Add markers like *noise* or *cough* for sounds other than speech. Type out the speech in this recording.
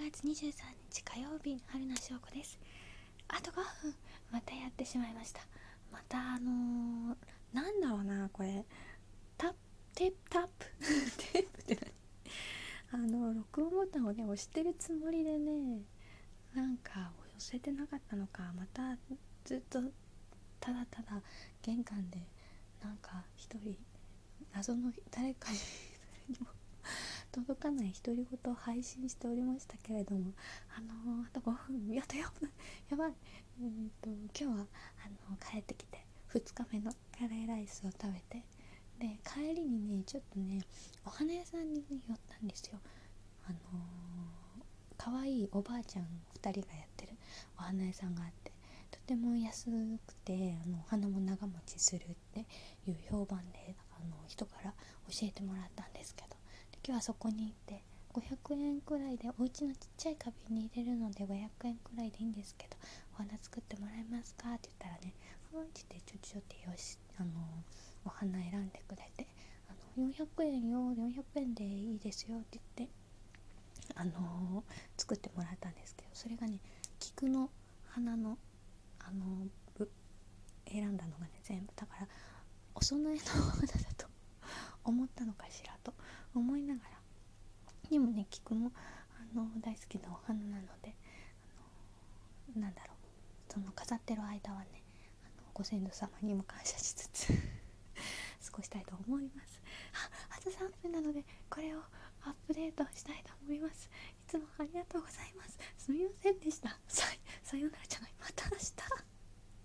月23日火曜日春名翔子です。あと5分またやってしまいました。またあのー、なんだろうなこれ。タップテープタップ？*laughs* テープって何？あの録音ボタンをね押してるつもりでねなんか押せてなかったのかまたずっとただただ玄関でなんか一人謎の誰かに届かない独り言を配信しておりましたけれどもあのー、あと5分やったよ *laughs* やばい。えー、っと今日はあの帰ってきて2日目のカレーライスを食べてで帰りにねちょっとねお花屋さんにね寄ったんですよ。あのー、可愛いおばあちゃん2人がやってるお花屋さんがあってとても安くてあのお花も長持ちするっていう評判であの人から教えてもらったんですけど。今日はそこに行って500円くらいでお家のちっちゃい花瓶に入れるので500円くらいでいいんですけどお花作ってもらえますかって言ったらね「はい」って言ってちょちょってよしあのお花選んでくれてあの400円よ400円でいいですよって言ってあの作ってもらったんですけどそれがね菊の花のあの選んだのがね全部。だからお供えの花だと思ったのかしらとにもね菊もあの大好きなお花なのであのなんだろうその飾ってる間はねあのご先祖様にも感謝しつつ *laughs* 過ごしたいと思います。ああと3分なのでこれをアップデートしたいと思います。いつもありがとうございます。すみませんでした。